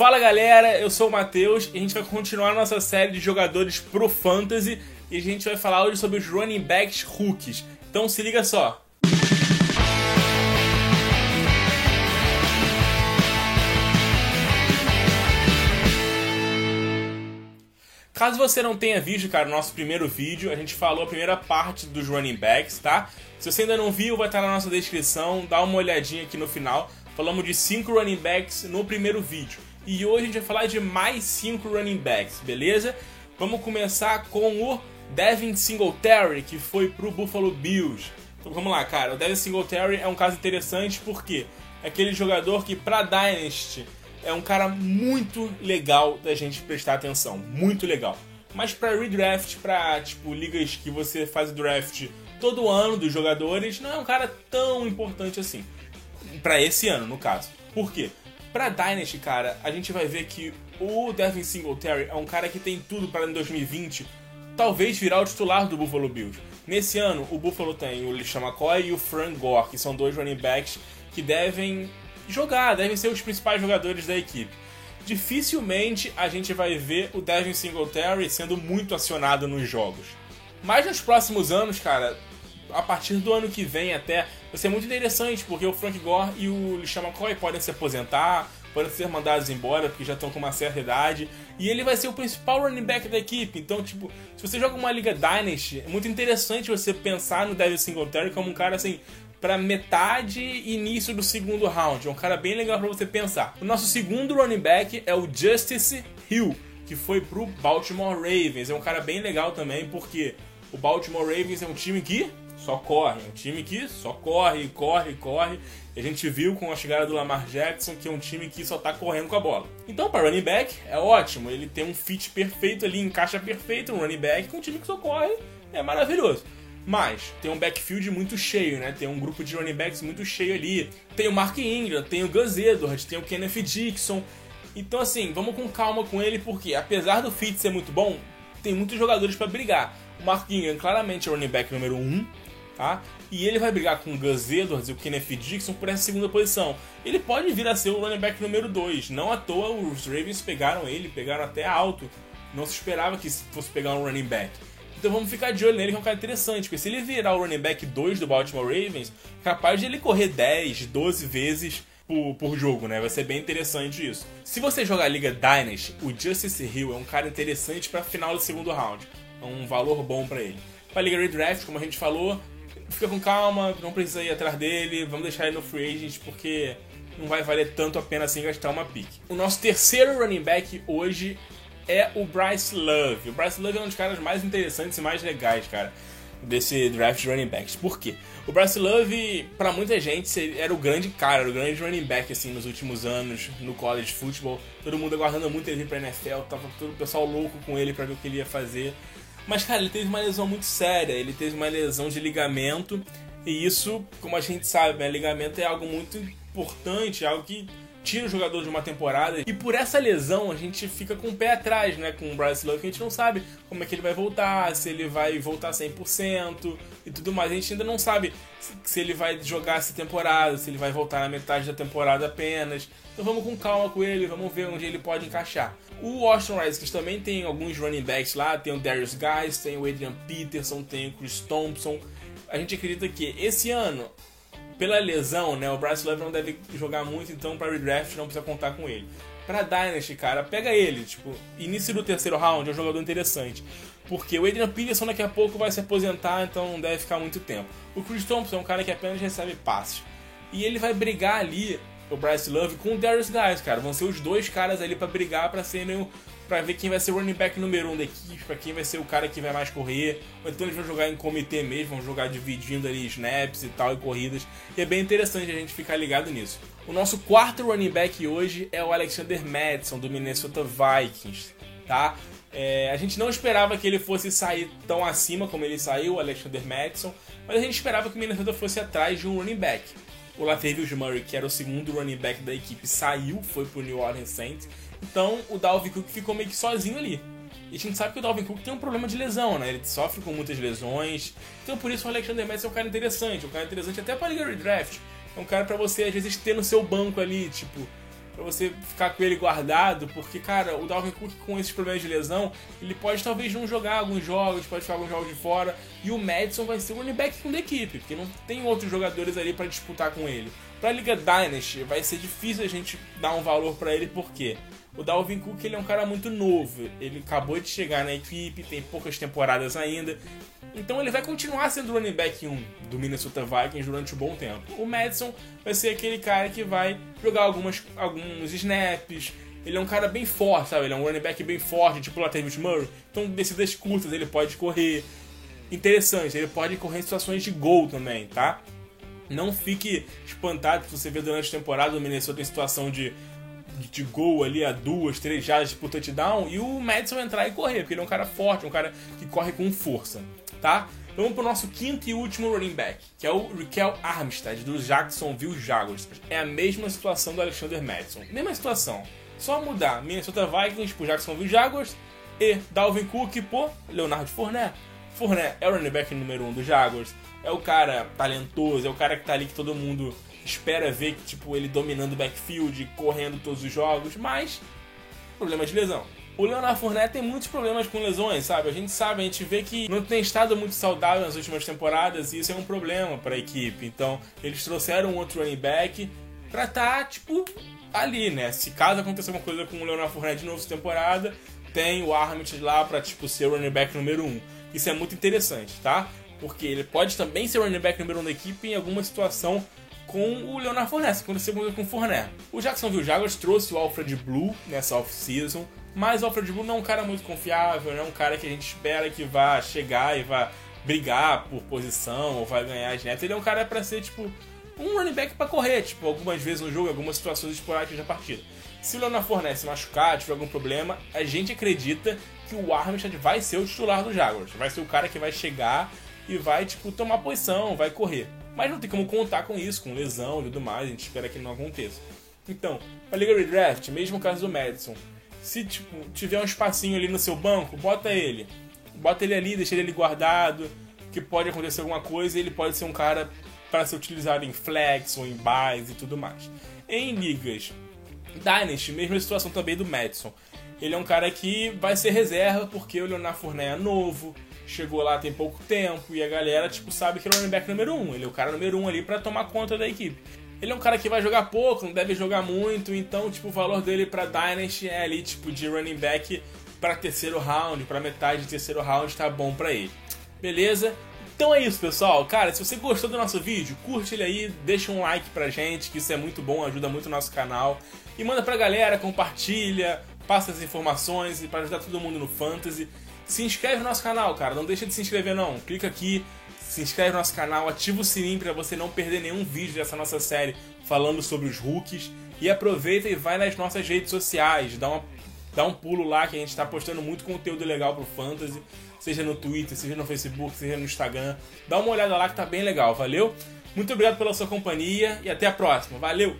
Fala galera, eu sou o Matheus e a gente vai continuar nossa série de jogadores pro Fantasy e a gente vai falar hoje sobre os running backs rookies. Então se liga só. Caso você não tenha visto, cara, o nosso primeiro vídeo, a gente falou a primeira parte dos running backs, tá? Se você ainda não viu, vai estar na nossa descrição, dá uma olhadinha aqui no final. Falamos de 5 running backs no primeiro vídeo. E hoje a gente vai falar de mais 5 running backs, beleza? Vamos começar com o Devin Singletary, que foi pro Buffalo Bills. Então vamos lá, cara. O Devin Singletary é um caso interessante porque é aquele jogador que pra Dynasty é um cara muito legal da gente prestar atenção, muito legal. Mas para redraft, para tipo ligas que você faz draft todo ano dos jogadores, não é um cara tão importante assim. Para esse ano, no caso. Por quê? Pra Dynasty, cara, a gente vai ver que o Devin Singletary é um cara que tem tudo para em 2020 talvez virar o titular do Buffalo Bills. Nesse ano, o Buffalo tem o LeSean McCoy e o Frank Gore, que são dois running backs que devem jogar, devem ser os principais jogadores da equipe. Dificilmente a gente vai ver o Devin Singletary sendo muito acionado nos jogos. Mas nos próximos anos, cara, a partir do ano que vem até, vai ser muito interessante, porque o Frank Gore e o LeSean McCoy podem se aposentar, podem ser mandados embora, porque já estão com uma certa idade, e ele vai ser o principal running back da equipe. Então, tipo, se você joga uma liga Dynasty, é muito interessante você pensar no Devin Singletary como um cara assim para metade e início do segundo round. É um cara bem legal para você pensar. O nosso segundo running back é o Justice Hill, que foi pro Baltimore Ravens. É um cara bem legal também, porque o Baltimore Ravens é um time que só corre, um time que só corre, corre, corre. E a gente viu com a chegada do Lamar Jackson que é um time que só tá correndo com a bola. Então, para running back, é ótimo. Ele tem um fit perfeito ali, encaixa perfeito um running back com um time que só corre, é maravilhoso. Mas tem um backfield muito cheio, né? Tem um grupo de running backs muito cheio ali. Tem o Mark Ingram, tem o Gus Edwards, tem o Kenneth Dixon. Então, assim, vamos com calma com ele, porque apesar do fit ser muito bom, tem muitos jogadores para brigar. O Mark Ingram claramente é o running back número 1, um, tá? E ele vai brigar com o Gus Edwards e o Kenneth Dixon por essa segunda posição. Ele pode vir a ser o running back número 2. Não à toa os Ravens pegaram ele, pegaram até alto. Não se esperava que fosse pegar um running back. Então vamos ficar de olho nele, que é um cara interessante, porque se ele virar o running back 2 do Baltimore Ravens, capaz de ele correr 10, 12 vezes por, por jogo, né? Vai ser bem interessante isso. Se você jogar a Liga Dynasty, o Justice Hill é um cara interessante para final do segundo round. É um valor bom para ele. Para a Liga Redraft, como a gente falou, fica com calma, não precisa ir atrás dele, vamos deixar ele no free agent porque não vai valer tanto a pena assim gastar uma pick. O nosso terceiro running back hoje é o Bryce Love. O Bryce Love é um dos caras mais interessantes e mais legais, cara, desse draft de running backs. Por quê? O Bryce Love, para muita gente, era o grande cara, o grande running back, assim, nos últimos anos no college football. Todo mundo aguardando muito ele pra NFL, tava todo o pessoal louco com ele para ver o que ele ia fazer. Mas, cara, ele teve uma lesão muito séria, ele teve uma lesão de ligamento, e isso, como a gente sabe, né, ligamento é algo muito importante, algo que tira o jogador de uma temporada. E por essa lesão a gente fica com o pé atrás, né? Com o Bryce Love, que a gente não sabe como é que ele vai voltar, se ele vai voltar 100% e tudo mais. A gente ainda não sabe se ele vai jogar essa temporada, se ele vai voltar na metade da temporada apenas. Então vamos com calma com ele, vamos ver onde ele pode encaixar. O Washington Redskins também tem alguns running backs lá, tem o Darius Guys, tem o Adrian Peterson, tem o Chris Thompson. A gente acredita que esse ano pela lesão, né, o Bryce Love não deve jogar muito, então para redraft não precisa contar com ele. Pra Dynasty, cara, pega ele, tipo, início do terceiro round é um jogador interessante. Porque o Adrian Peterson daqui a pouco vai se aposentar, então não deve ficar muito tempo. O Chris Thompson é um cara que apenas recebe passes. E ele vai brigar ali, o Bryce Love, com o Darius Guys, cara. Vão ser os dois caras ali para brigar para serem para ver quem vai ser o running back número um da equipe, para quem vai ser o cara que vai mais correr. Ou então eles vão jogar em comitê mesmo, vão jogar dividindo ali snaps e tal, e corridas. E é bem interessante a gente ficar ligado nisso. O nosso quarto running back hoje é o Alexander Madison, do Minnesota Vikings, tá? É, a gente não esperava que ele fosse sair tão acima como ele saiu, o Alexander Madison, mas a gente esperava que o Minnesota fosse atrás de um running back. O Latavius Murray, que era o segundo running back da equipe, saiu, foi pro New Orleans Saints. Então o Dalvin Cook ficou meio que sozinho ali. E a gente sabe que o Dalvin Cook tem um problema de lesão, né? Ele sofre com muitas lesões. Então por isso o Alexander Madison é um cara interessante. Um cara interessante até para liga redraft. É um cara para você às vezes ter no seu banco ali, tipo, para você ficar com ele guardado, porque, cara, o Dalvin Cook com esses problemas de lesão, ele pode talvez não jogar alguns jogos, pode ficar alguns jogos de fora, e o Madison vai ser o running back da equipe, porque não tem outros jogadores ali para disputar com ele. Pra Liga Dynasty, vai ser difícil a gente dar um valor para ele, porque o Dalvin Cook ele é um cara muito novo, ele acabou de chegar na equipe, tem poucas temporadas ainda, então ele vai continuar sendo o running back 1 do Minnesota Vikings durante um bom tempo. O Madison vai ser aquele cara que vai jogar algumas, alguns snaps. Ele é um cara bem forte, sabe? Ele é um running back bem forte, tipo o Latavius Murray. Então, descidas curtas ele pode correr. Interessante, ele pode correr em situações de gol também, tá? Não fique espantado se você vê durante a temporada o Minnesota em situação de, de gol ali a duas, três jardas por touchdown e o Madison entrar e correr, porque ele é um cara forte, um cara que corre com força tá? Vamos pro nosso quinto e último running back, que é o Riquel Armstead, do Jacksonville Jaguars. É a mesma situação do Alexander Madison. Mesma situação. Só mudar Minnesota Vikings pro Jacksonville Jaguars e Dalvin Cook por Leonardo Fournette. Fournette é o running back número um do Jaguars. É o cara talentoso, é o cara que tá ali que todo mundo espera ver, tipo, ele dominando o backfield, correndo todos os jogos, mas problema de lesão. O Leonardo Fournette tem muitos problemas com lesões, sabe? A gente sabe, a gente vê que não tem estado muito saudável nas últimas temporadas e isso é um problema para a equipe. Então, eles trouxeram outro running back pra estar, tá, tipo, ali, né? Se caso acontecer uma coisa com o Leonardo Fournette de novo temporada, tem o Armit lá pra, tipo, ser o running back número 1. Um. Isso é muito interessante, tá? Porque ele pode também ser o running back número 1 um da equipe em alguma situação com o Leonardo Fournette, aconteceu com o Fournette. O Jacksonville Jaguars trouxe o Alfred Blue nessa off-season, mas o Alfred Blue não é um cara muito confiável, não é um cara que a gente espera que vá chegar e vá brigar por posição ou vai ganhar as netas. Ele é um cara para ser, tipo, um running back para correr, tipo, algumas vezes no jogo, algumas situações esporádicas da partida. Se o Leonard Fournette se machucar, tiver algum problema, a gente acredita que o Armstead vai ser o titular do Jaguars. Vai ser o cara que vai chegar e vai, tipo, tomar posição, vai correr. Mas não tem como contar com isso, com lesão e tudo mais, a gente espera que não aconteça. Então, a Liga Redraft, mesmo caso do Madison, se tipo, tiver um espacinho ali no seu banco, bota ele. Bota ele ali, deixa ele guardado, que pode acontecer alguma coisa e ele pode ser um cara para ser utilizado em flex ou em buys e tudo mais. Em ligas Dynasty, mesma situação também do Madison. Ele é um cara que vai ser reserva porque o Leonardo Fournette é novo, chegou lá tem pouco tempo e a galera tipo sabe que ele é o running back número 1. Um. Ele é o cara número 1 um ali para tomar conta da equipe. Ele é um cara que vai jogar pouco, não deve jogar muito, então, tipo, o valor dele pra Dynasty é ali, tipo, de running back para terceiro round, para metade de terceiro round, tá bom pra ele. Beleza? Então é isso, pessoal. Cara, se você gostou do nosso vídeo, curte ele aí, deixa um like pra gente, que isso é muito bom, ajuda muito o nosso canal. E manda pra galera, compartilha, passa as informações e para ajudar todo mundo no Fantasy. Se inscreve no nosso canal, cara. Não deixa de se inscrever não. Clica aqui, se inscreve no nosso canal, ativa o sininho para você não perder nenhum vídeo dessa nossa série falando sobre os rookies. E aproveita e vai nas nossas redes sociais, dá, uma, dá um pulo lá que a gente está postando muito conteúdo legal pro Fantasy, seja no Twitter, seja no Facebook, seja no Instagram. Dá uma olhada lá que tá bem legal, valeu? Muito obrigado pela sua companhia e até a próxima, valeu!